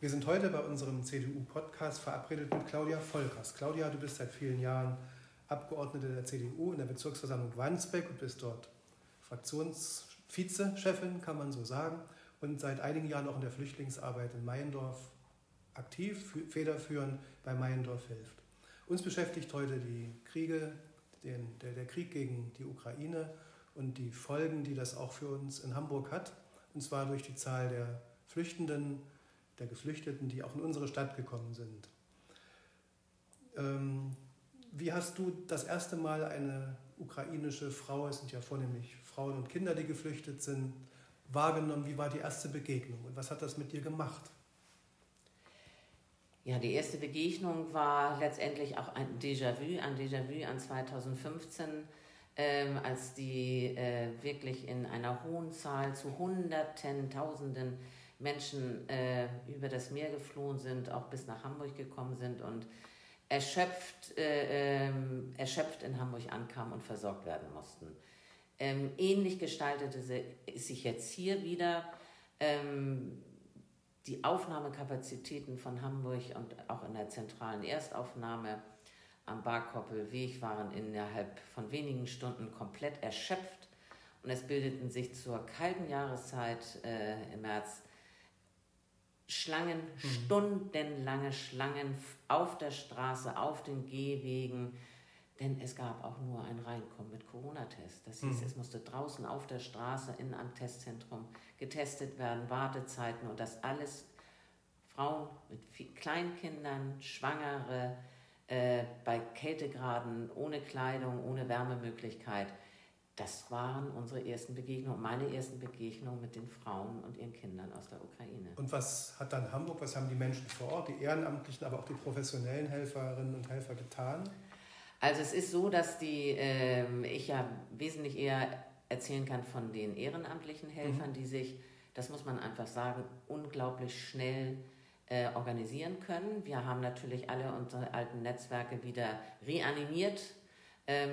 Wir sind heute bei unserem CDU-Podcast verabredet mit Claudia Volkers. Claudia, du bist seit vielen Jahren Abgeordnete der CDU in der Bezirksversammlung Wandsbek und bist dort Fraktionsvizechefin, kann man so sagen, und seit einigen Jahren auch in der Flüchtlingsarbeit in Meiendorf aktiv, federführend bei Meiendorf hilft. Uns beschäftigt heute die Kriege, den, der, der Krieg gegen die Ukraine und die Folgen, die das auch für uns in Hamburg hat, und zwar durch die Zahl der Flüchtenden, der Geflüchteten, die auch in unsere Stadt gekommen sind. Ähm, wie hast du das erste Mal eine ukrainische Frau, es sind ja vornehmlich Frauen und Kinder, die geflüchtet sind, wahrgenommen? Wie war die erste Begegnung und was hat das mit dir gemacht? Ja, die erste Begegnung war letztendlich auch ein Déjà-vu, ein Déjà-vu an 2015, ähm, als die äh, wirklich in einer hohen Zahl zu Hunderten, Tausenden Menschen äh, über das Meer geflohen sind, auch bis nach Hamburg gekommen sind und erschöpft, äh, ähm, erschöpft in Hamburg ankamen und versorgt werden mussten. Ähm, ähnlich gestaltete sich jetzt hier wieder. Ähm, die Aufnahmekapazitäten von Hamburg und auch in der zentralen Erstaufnahme am Barkoppelweg waren innerhalb von wenigen Stunden komplett erschöpft und es bildeten sich zur kalten Jahreszeit äh, im März Schlangen, mhm. stundenlange Schlangen auf der Straße, auf den Gehwegen, denn es gab auch nur ein Reinkommen mit Corona-Test. Das hieß, mhm. es musste draußen auf der Straße in einem Testzentrum getestet werden, Wartezeiten und das alles Frauen mit Kleinkindern, Schwangere, äh, bei Kältegraden, ohne Kleidung, ohne Wärmemöglichkeit. Das waren unsere ersten Begegnungen, meine ersten Begegnungen mit den Frauen und ihren Kindern aus der Ukraine. Und was hat dann Hamburg, was haben die Menschen vor Ort, die Ehrenamtlichen, aber auch die professionellen Helferinnen und Helfer getan? Also es ist so, dass die, äh, ich ja wesentlich eher erzählen kann von den ehrenamtlichen Helfern, mhm. die sich, das muss man einfach sagen, unglaublich schnell äh, organisieren können. Wir haben natürlich alle unsere alten Netzwerke wieder reanimiert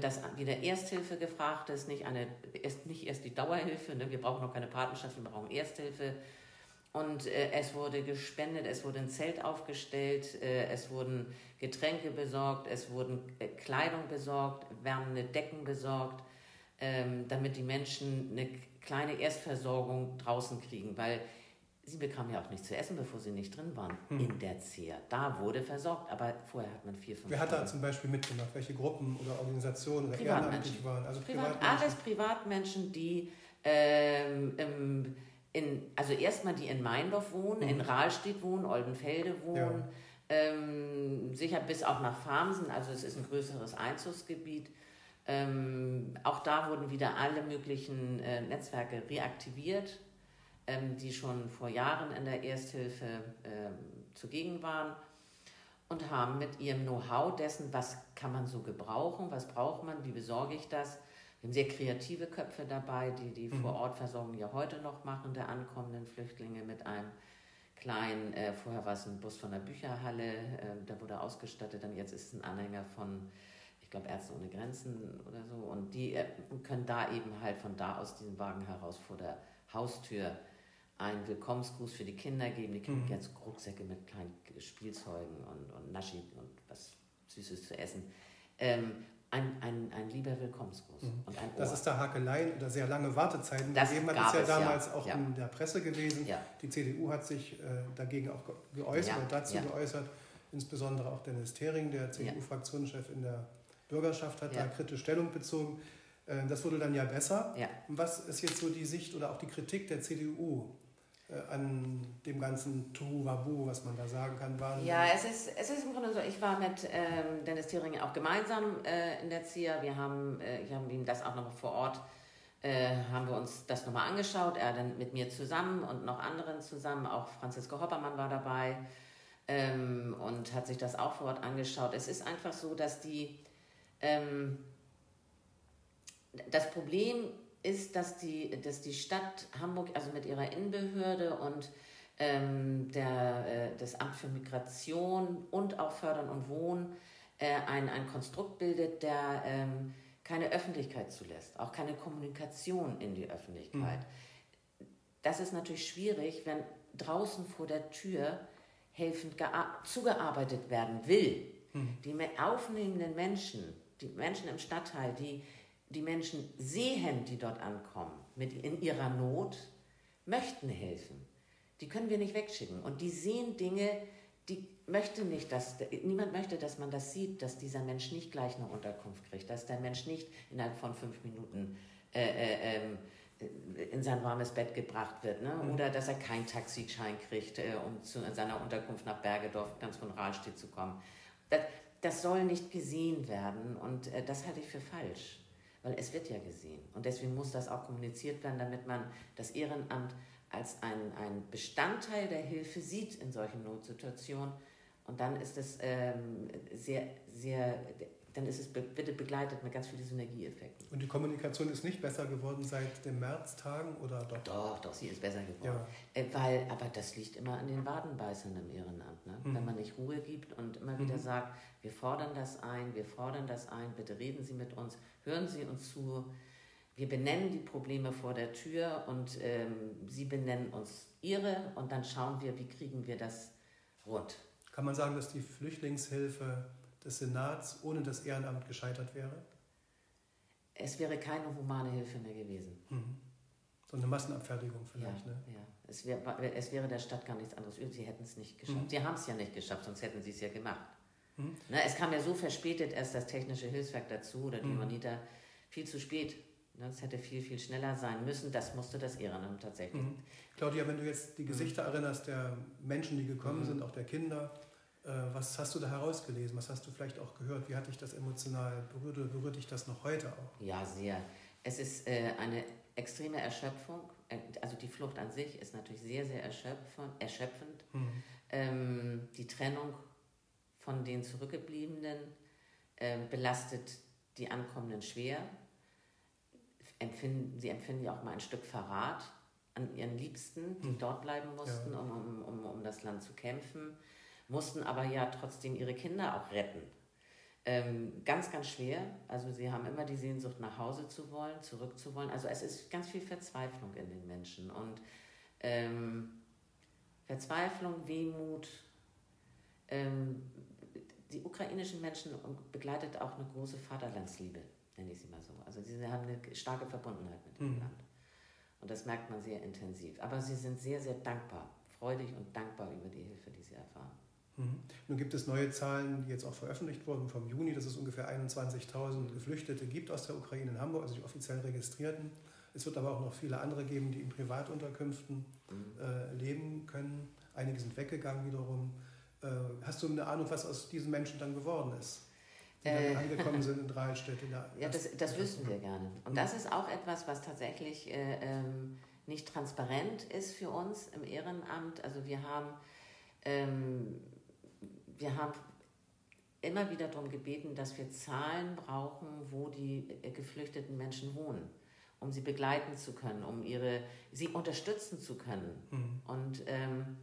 dass wieder Ersthilfe gefragt ist, nicht, eine, erst, nicht erst die Dauerhilfe, ne? wir brauchen noch keine Partnerschaft, wir brauchen Ersthilfe. Und äh, es wurde gespendet, es wurde ein Zelt aufgestellt, äh, es wurden Getränke besorgt, es wurden äh, Kleidung besorgt, wärmende Decken besorgt, ähm, damit die Menschen eine kleine Erstversorgung draußen kriegen, weil Sie bekamen ja auch nichts zu essen, bevor sie nicht drin waren hm. in der ZER. Da wurde versorgt, aber vorher hat man vier, fünf. Wer hat da zum Beispiel mitgemacht? Welche Gruppen oder Organisationen oder ehrenamtlich waren? Also Privat, Privatmenschen. Alles Privatmenschen, die ähm, in, also erstmal die in Meindorf wohnen, hm. in Rahlstedt wohnen, Oldenfelde wohnen, ja. ähm, sicher bis auch nach Farmsen, also es ist ein größeres Einzugsgebiet. Ähm, auch da wurden wieder alle möglichen äh, Netzwerke reaktiviert ähm, die schon vor Jahren in der Ersthilfe ähm, zugegen waren und haben mit ihrem Know-how dessen, was kann man so gebrauchen, was braucht man, wie besorge ich das. Wir haben sehr kreative Köpfe dabei, die die mhm. Vorortversorgung ja heute noch machen, der ankommenden Flüchtlinge mit einem kleinen, äh, vorher war es ein Bus von der Bücherhalle, äh, der wurde ausgestattet, dann jetzt ist es ein Anhänger von, ich glaube, Ärzte ohne Grenzen oder so. Und die äh, können da eben halt von da aus diesen Wagen heraus vor der Haustür einen Willkommensgruß für die Kinder geben. Die kriegen mhm. jetzt Rucksäcke mit kleinen Spielzeugen und, und Naschi und was Süßes zu essen. Ähm, ein, ein, ein lieber Willkommensgruß. Mhm. Und ein Ohr. Das ist da Hakeleien oder sehr lange Wartezeiten das gegeben hat. Ist ja damals ja. auch ja. in der Presse gewesen. Ja. Die CDU hat sich äh, dagegen auch geäußert und dazu geäußert. Insbesondere auch Dennis Thering, der CDU-Fraktionschef in der Bürgerschaft, hat da kritisch Stellung bezogen. Äh, das wurde dann ja besser. Was ist jetzt so die Sicht oder auch die Kritik der CDU an dem ganzen Tuwabu, was man da sagen kann, waren. Ja, es ist, es ist im Grunde so, ich war mit ähm, Dennis Thiering auch gemeinsam äh, in der ZIA. Wir haben, äh, ich habe ihm das auch noch vor Ort, äh, haben wir uns das nochmal angeschaut. Er dann mit mir zusammen und noch anderen zusammen, auch Franziska Hoppermann war dabei ähm, und hat sich das auch vor Ort angeschaut. Es ist einfach so, dass die, ähm, das Problem ist, dass die, dass die Stadt Hamburg, also mit ihrer Innenbehörde und ähm, der, äh, das Amt für Migration und auch Fördern und Wohnen äh, ein, ein Konstrukt bildet, der ähm, keine Öffentlichkeit zulässt, auch keine Kommunikation in die Öffentlichkeit. Mhm. Das ist natürlich schwierig, wenn draußen vor der Tür helfend zugearbeitet werden will. Mhm. Die aufnehmenden Menschen, die Menschen im Stadtteil, die die Menschen sehen, die dort ankommen, mit in ihrer Not, möchten helfen. Die können wir nicht wegschicken. Und die sehen Dinge, die möchte nicht, dass niemand möchte, dass man das sieht, dass dieser Mensch nicht gleich eine Unterkunft kriegt, dass der Mensch nicht innerhalb von fünf Minuten äh, äh, ähm, in sein warmes Bett gebracht wird, ne? Mhm. oder dass er keinen Taxischein kriegt, äh, um zu seiner Unterkunft nach Bergedorf ganz von Rahlstedt zu kommen. Das, das soll nicht gesehen werden und äh, das halte ich für falsch, weil es wird ja gesehen. Und deswegen muss das auch kommuniziert werden, damit man das Ehrenamt als ein, ein Bestandteil der Hilfe sieht in solchen Notsituationen. Und dann ist es ähm, sehr, sehr dann ist es bitte begleitet mit ganz vielen Synergieeffekten. Und die Kommunikation ist nicht besser geworden seit den Märztagen oder doch? Doch, doch, sie ist besser geworden. Ja. Äh, weil, aber das liegt immer an den Wadenbeißern im Ehrenamt. Ne? Mhm. Wenn man nicht Ruhe gibt und immer wieder mhm. sagt, wir fordern das ein, wir fordern das ein, bitte reden Sie mit uns, hören Sie uns zu. Wir benennen die Probleme vor der Tür und ähm, Sie benennen uns Ihre und dann schauen wir, wie kriegen wir das rund. Kann man sagen, dass die Flüchtlingshilfe des Senats ohne das Ehrenamt gescheitert wäre? Es wäre keine humane Hilfe mehr gewesen. Mhm. So eine Massenabfertigung vielleicht, ja, ne? Ja, es, wär, es wäre der Stadt gar nichts anderes Sie hätten es nicht geschafft. Mhm. Sie haben es ja nicht geschafft, sonst hätten sie es ja gemacht. Mhm. Na, ne, es kam ja so verspätet erst das technische Hilfswerk dazu oder die mhm. Viel zu spät. Ne, hätte viel, viel schneller sein müssen. Das musste das Ehrenamt tatsächlich. Mhm. Claudia, wenn du jetzt die Gesichter mhm. erinnerst der Menschen, die gekommen mhm. sind, auch der Kinder, was hast du da herausgelesen? Was hast du vielleicht auch gehört? Wie hat dich das emotional berührt oder berührt dich das noch heute auch? Ja, sehr. Es ist äh, eine extreme Erschöpfung. Äh, also die Flucht an sich ist natürlich sehr, sehr erschöpfend. Mhm. Ähm, die Trennung von den Zurückgebliebenen äh, belastet die Ankommenden schwer. Empfinden, sie empfinden ja auch mal ein Stück Verrat an ihren Liebsten, die mhm. dort bleiben mussten, ja. um, um, um, um das Land zu kämpfen mussten aber ja trotzdem ihre Kinder auch retten. Ähm, ganz, ganz schwer. Also sie haben immer die Sehnsucht, nach Hause zu wollen, zurückzuwollen. Also es ist ganz viel Verzweiflung in den Menschen. Und ähm, Verzweiflung, Wehmut. Ähm, die ukrainischen Menschen begleitet auch eine große Vaterlandsliebe, nenne ich sie mal so. Also sie haben eine starke Verbundenheit mit dem mhm. Land. Und das merkt man sehr intensiv. Aber sie sind sehr, sehr dankbar, freudig und dankbar über die Hilfe, die sie erfahren. Mhm. Nun gibt es neue Zahlen, die jetzt auch veröffentlicht wurden vom Juni, dass es ungefähr 21.000 Geflüchtete gibt aus der Ukraine in Hamburg, also die offiziell registrierten. Es wird aber auch noch viele andere geben, die in Privatunterkünften mhm. äh, leben können. Einige sind weggegangen wiederum. Äh, hast du eine Ahnung, was aus diesen Menschen dann geworden ist? Die äh, angekommen sind in Dreilstedt. ja, das, das wüssten wir gerne. Und mhm. das ist auch etwas, was tatsächlich äh, ähm, nicht transparent ist für uns im Ehrenamt. Also wir haben ähm, wir haben immer wieder darum gebeten, dass wir Zahlen brauchen, wo die äh, geflüchteten Menschen wohnen, um sie begleiten zu können, um ihre, sie unterstützen zu können. Mhm. Und ähm,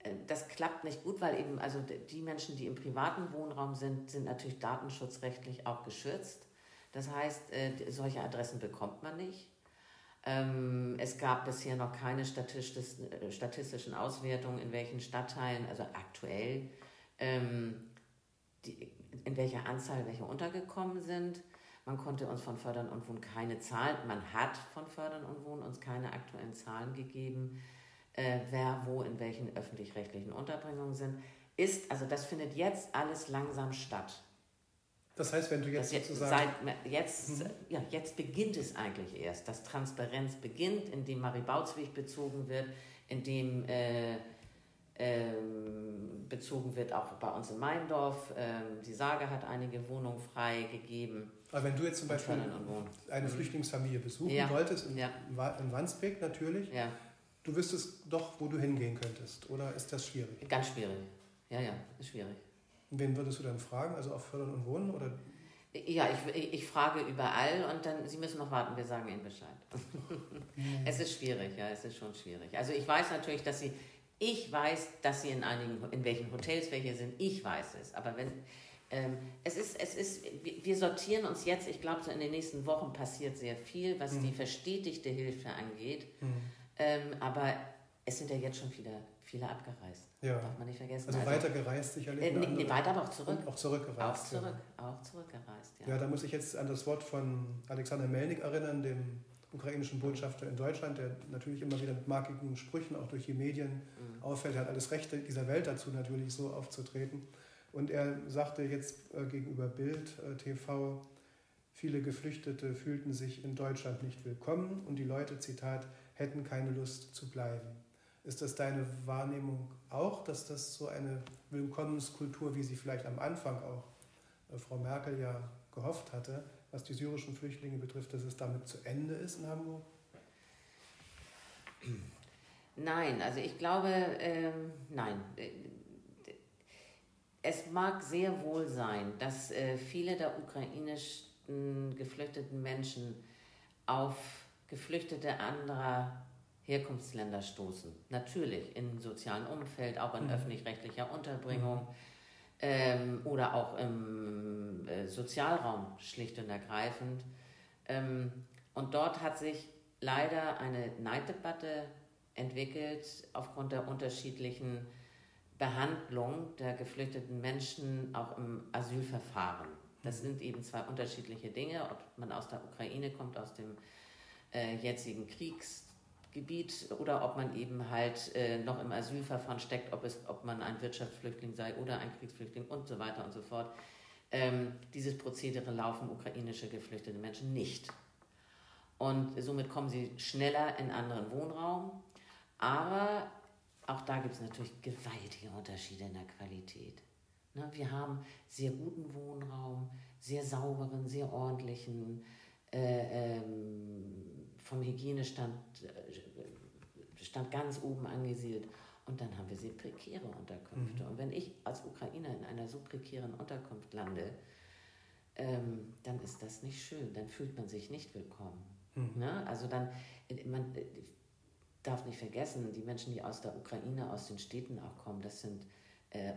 äh, das klappt nicht gut, weil eben also die Menschen, die im privaten Wohnraum sind, sind natürlich datenschutzrechtlich auch geschützt. Das heißt, äh, solche Adressen bekommt man nicht. Ähm, es gab bisher noch keine statistischen Auswertungen, in welchen Stadtteilen, also aktuell, ähm, die, in welcher Anzahl welche untergekommen sind. Man konnte uns von Fördern und Wohnen keine Zahlen, man hat von Fördern und Wohnen uns keine aktuellen Zahlen gegeben, äh, wer wo in welchen öffentlich-rechtlichen Unterbringungen sind. Ist, also das findet jetzt alles langsam statt. Das heißt, wenn du jetzt, jetzt sozusagen... Seit, jetzt, mhm. ja, jetzt beginnt es eigentlich erst, dass Transparenz beginnt, indem Marie Bautzweg bezogen wird, indem äh, ähm, bezogen wird auch bei uns in Meindorf. Ähm, die Sage hat einige Wohnungen freigegeben. Aber wenn du jetzt zum Beispiel eine mhm. Flüchtlingsfamilie besuchen ja. wolltest, in, ja. in Wandsbek natürlich, ja. du wüsstest doch, wo du hingehen könntest, oder ist das schwierig? Ganz schwierig. Ja, ja, ist schwierig. Und wen würdest du dann fragen? Also auf Fördern und Wohnen? Oder? Ja, ich, ich frage überall und dann, Sie müssen noch warten, wir sagen Ihnen Bescheid. es ist schwierig, ja, es ist schon schwierig. Also ich weiß natürlich, dass Sie ich weiß, dass sie in einigen, in welchen Hotels welche sind. Ich weiß es. Aber wenn, ähm, es ist, es ist, wir sortieren uns jetzt, ich glaube, so in den nächsten Wochen passiert sehr viel, was mhm. die verstetigte Hilfe angeht. Mhm. Ähm, aber es sind ja jetzt schon viele, viele abgereist. Ja. Darf man nicht vergessen. Also, also weiter gereist sicherlich. Äh, nee, weiter, aber auch zurück. auch zurückgereist. Auch zurück, ja. auch zurückgereist, ja. Ja, da muss ich jetzt an das Wort von Alexander Melnik erinnern, dem ukrainischen Botschafter in Deutschland, der natürlich immer wieder mit markigen Sprüchen auch durch die Medien mhm. auffällt. Hat alles Rechte dieser Welt dazu, natürlich so aufzutreten. Und er sagte jetzt äh, gegenüber Bild äh, TV, viele Geflüchtete fühlten sich in Deutschland nicht willkommen und die Leute, Zitat, hätten keine Lust zu bleiben. Ist das deine Wahrnehmung auch, dass das so eine Willkommenskultur, wie sie vielleicht am Anfang auch äh, Frau Merkel ja gehofft hatte, was die syrischen Flüchtlinge betrifft, dass es damit zu Ende ist in Hamburg? Nein, also ich glaube, ähm, nein. Es mag sehr wohl sein, dass äh, viele der ukrainischen geflüchteten Menschen auf Geflüchtete anderer Herkunftsländer stoßen. Natürlich im sozialen Umfeld, auch in mhm. öffentlich-rechtlicher Unterbringung. Mhm ähm, oder auch im äh, Sozialraum schlicht und ergreifend. Ähm, und dort hat sich leider eine Neiddebatte entwickelt aufgrund der unterschiedlichen Behandlung der geflüchteten Menschen auch im Asylverfahren. Das sind eben zwei unterschiedliche Dinge, ob man aus der Ukraine kommt, aus dem äh, jetzigen Kriegs, Gebiet oder ob man eben halt äh, noch im Asylverfahren steckt, ob, es, ob man ein Wirtschaftsflüchtling sei oder ein Kriegsflüchtling und so weiter und so fort. Ähm, dieses Prozedere laufen ukrainische geflüchtete Menschen nicht. Und somit kommen sie schneller in anderen Wohnraum. Aber auch da gibt es natürlich gewaltige Unterschiede in der Qualität. Ne, wir haben sehr guten Wohnraum, sehr sauberen, sehr ordentlichen, äh, ähm, vom Hygienestand äh, stand ganz oben angesiedelt. Und dann haben wir sehr prekäre Unterkünfte. Mhm. Und wenn ich als Ukrainer in einer so prekären Unterkunft lande, ähm, dann ist das nicht schön. Dann fühlt man sich nicht willkommen. Mhm. Ne? Also dann, äh, man äh, darf nicht vergessen, die Menschen, die aus der Ukraine, aus den Städten auch kommen, das sind äh,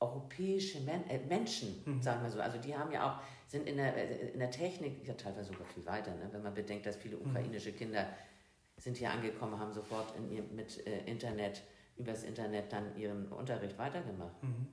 europäische Men äh, Menschen, mhm. sagen wir so. Also die haben ja auch sind in der, äh, in der Technik ja teilweise sogar viel weiter, ne? wenn man bedenkt, dass viele mhm. ukrainische Kinder sind hier angekommen, haben sofort in ihr, mit äh, Internet, übers Internet dann ihren Unterricht weitergemacht. Mhm.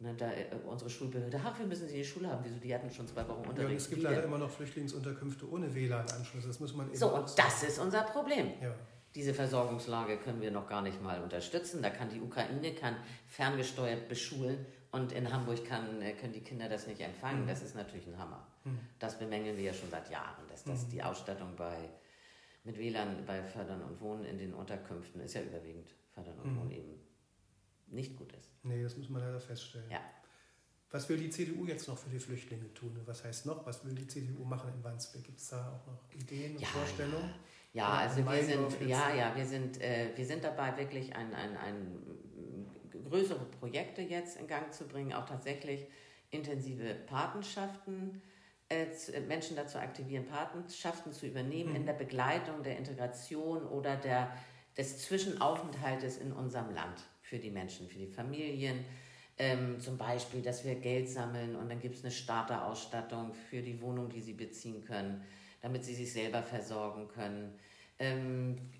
Ne, da, äh, unsere Schulbehörde, ach, wir müssen sie in die Schule haben. Wieso? Die hatten schon zwei Wochen Unterricht. Ja, und es gibt leider immer noch Flüchtlingsunterkünfte ohne WLAN-Anschluss. Das muss man eben So, und das ist unser Problem. Ja. Diese Versorgungslage können wir noch gar nicht mal unterstützen. Da kann die Ukraine kann ferngesteuert beschulen und in Hamburg kann, äh, können die Kinder das nicht empfangen. Mhm. Das ist natürlich ein Hammer. Mhm. Das bemängeln wir ja schon seit Jahren, dass das mhm. die Ausstattung bei, mit WLAN bei Fördern und Wohnen in den Unterkünften ist ja überwiegend Fördern und mhm. Wohnen eben nicht gut ist. Nee, das muss man leider feststellen. Ja. Was will die CDU jetzt noch für die Flüchtlinge tun? Was heißt noch? Was will die CDU machen in Wandsbek? Gibt es da auch noch Ideen und ja, Vorstellungen? Ja, ja also wir sind, ja, ja, wir sind, äh, wir sind dabei, wirklich ein, ein, ein größere Projekte jetzt in Gang zu bringen, auch tatsächlich intensive Patenschaften, äh, äh, Menschen dazu aktivieren, Patenschaften zu übernehmen mhm. in der Begleitung der Integration oder der, des Zwischenaufenthaltes in unserem Land für die Menschen, für die Familien. Ähm, zum Beispiel, dass wir Geld sammeln und dann gibt es eine Starterausstattung für die Wohnung, die sie beziehen können, damit sie sich selber versorgen können. Ähm,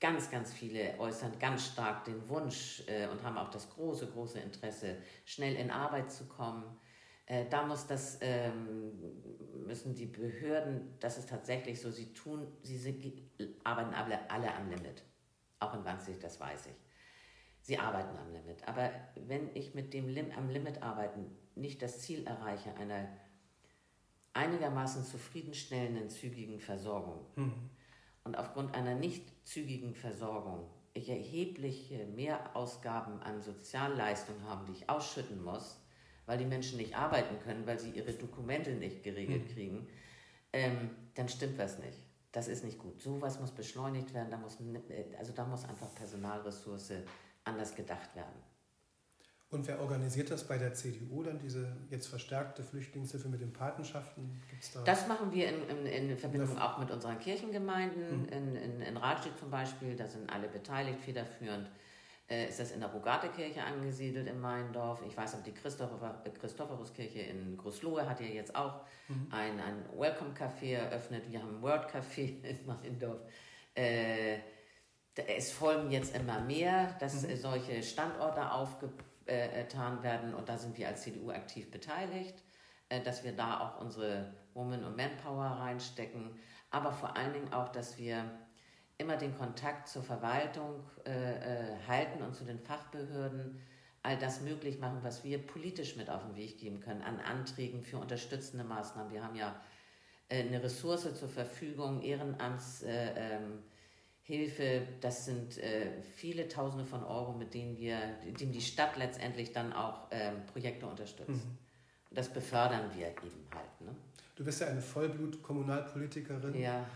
ganz, ganz viele äußern ganz stark den Wunsch äh, und haben auch das große, große Interesse, schnell in Arbeit zu kommen. Äh, da muss das, ähm, müssen die Behörden, das ist tatsächlich so, sie tun, sie sind, arbeiten alle, alle am Limit. Auch in Wanzig, das weiß ich. Sie arbeiten am Limit. Aber wenn ich mit dem Lim am Limit arbeiten nicht das Ziel erreiche, einer einigermaßen zufriedenstellenden, zügigen Versorgung, mhm und aufgrund einer nicht zügigen Versorgung ich erhebliche Mehrausgaben an Sozialleistungen habe, die ich ausschütten muss, weil die Menschen nicht arbeiten können, weil sie ihre Dokumente nicht geregelt hm. kriegen, ähm, dann stimmt was nicht. Das ist nicht gut. Sowas muss beschleunigt werden, da muss, also da muss einfach Personalressource anders gedacht werden. Und wer organisiert das bei der CDU dann, diese jetzt verstärkte Flüchtlingshilfe mit den Patenschaften? Gibt's da das machen wir in, in, in Verbindung auch mit unseren Kirchengemeinden. Mhm. In, in, in Radstedt zum Beispiel, da sind alle beteiligt, federführend äh, ist das in der Rogate-Kirche angesiedelt in Meindorf. Ich weiß auch, die Christopher, Christophoruskirche in Großlohe hat ja jetzt auch mhm. ein, ein Welcome-Café eröffnet. Wir haben ein Word-Café in Meindorf. Äh, es folgen jetzt immer mehr, dass mhm. solche Standorte aufgetan werden und da sind wir als CDU aktiv beteiligt, äh, dass wir da auch unsere Woman- und Manpower reinstecken, aber vor allen Dingen auch, dass wir immer den Kontakt zur Verwaltung äh, äh, halten und zu den Fachbehörden, all das möglich machen, was wir politisch mit auf den Weg geben können an Anträgen für unterstützende Maßnahmen. Wir haben ja äh, eine Ressource zur Verfügung, Ehrenamtshilfe, äh, das sind äh, viele Tausende von Euro, mit denen wir, denen die Stadt letztendlich dann auch ähm, Projekte unterstützt. Mhm. Das befördern wir eben halt. Ne? Du bist ja eine Vollblut-Kommunalpolitikerin. Ja.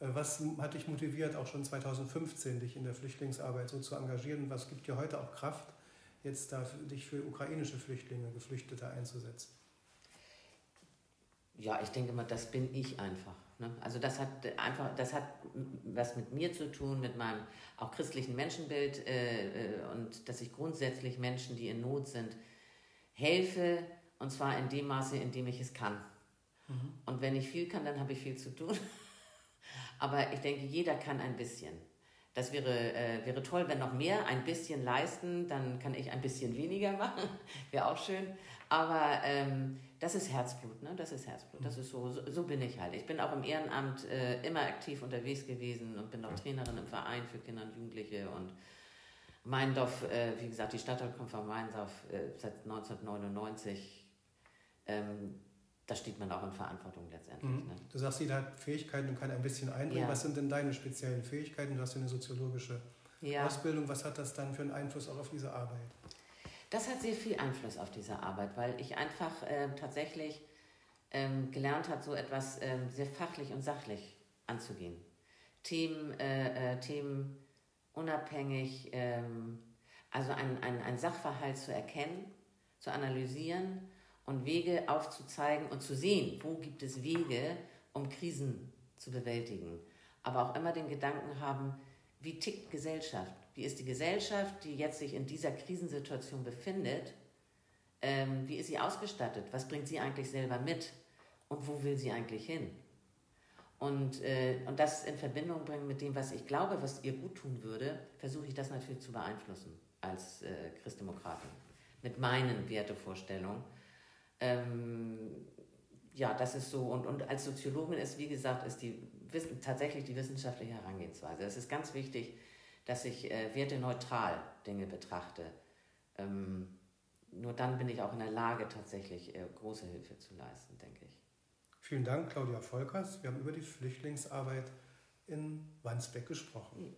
Was hat dich motiviert, auch schon 2015 dich in der Flüchtlingsarbeit so zu engagieren? Was gibt dir heute auch Kraft, jetzt da dich für ukrainische Flüchtlinge, Geflüchtete einzusetzen? Ja, ich denke mal, das bin ich einfach. Ne? Also das hat einfach, das hat was mit mir zu tun, mit meinem auch christlichen Menschenbild äh, äh, und dass ich grundsätzlich Menschen, die in Not sind, helfe und zwar in dem Maße, in dem ich es kann. Mhm. Und wenn ich viel kann, dann habe ich viel zu tun. Aber ich denke, jeder kann ein bisschen. Das wäre, äh, wäre toll, wenn noch mehr ein bisschen leisten, dann kann ich ein bisschen weniger machen. wäre auch schön. Aber ähm, das ist Herzblut, ne? Das ist Herzblut. Das ist so, so, so bin ich halt. Ich bin auch im Ehrenamt äh, immer aktiv unterwegs gewesen und bin auch Trainerin im Verein für Kinder und Jugendliche und Meindorf, äh, wie gesagt, die Stadtteil kommt von Meindorf äh, seit 1999. Ähm, da steht man auch in Verantwortung letztendlich. Mhm. Ne? Du sagst, jeder hat Fähigkeiten und kann ein bisschen einbringen. Ja. Was sind denn deine speziellen Fähigkeiten? Du hast ja eine soziologische ja. Ausbildung. Was hat das dann für einen Einfluss auch auf diese Arbeit? Das hat sehr viel Einfluss auf diese Arbeit, weil ich einfach äh, tatsächlich ähm, gelernt habe, so etwas ähm, sehr fachlich und sachlich anzugehen. Themen, äh, äh, Themen unabhängig, ähm, also ein, ein, ein Sachverhalt zu erkennen, zu analysieren und Wege aufzuzeigen und zu sehen, wo gibt es Wege, um Krisen zu bewältigen. Aber auch immer den Gedanken haben, wie tickt Gesellschaft? Wie ist die Gesellschaft, die jetzt sich in dieser Krisensituation befindet? Ähm, wie ist sie ausgestattet? Was bringt sie eigentlich selber mit? Und wo will sie eigentlich hin? Und, äh, und das in Verbindung bringen mit dem, was ich glaube, was ihr gut tun würde, versuche ich das natürlich zu beeinflussen als äh, Christdemokratin. Mit meinen Wertevorstellungen. Ähm, ja, das ist so. Und, und als Soziologin ist, wie gesagt, ist die, tatsächlich die wissenschaftliche Herangehensweise. Es ist ganz wichtig, dass ich äh, werteneutral Dinge betrachte. Ähm, nur dann bin ich auch in der Lage, tatsächlich äh, große Hilfe zu leisten, denke ich. Vielen Dank, Claudia Volkers. Wir haben über die Flüchtlingsarbeit in Wandsbeck gesprochen.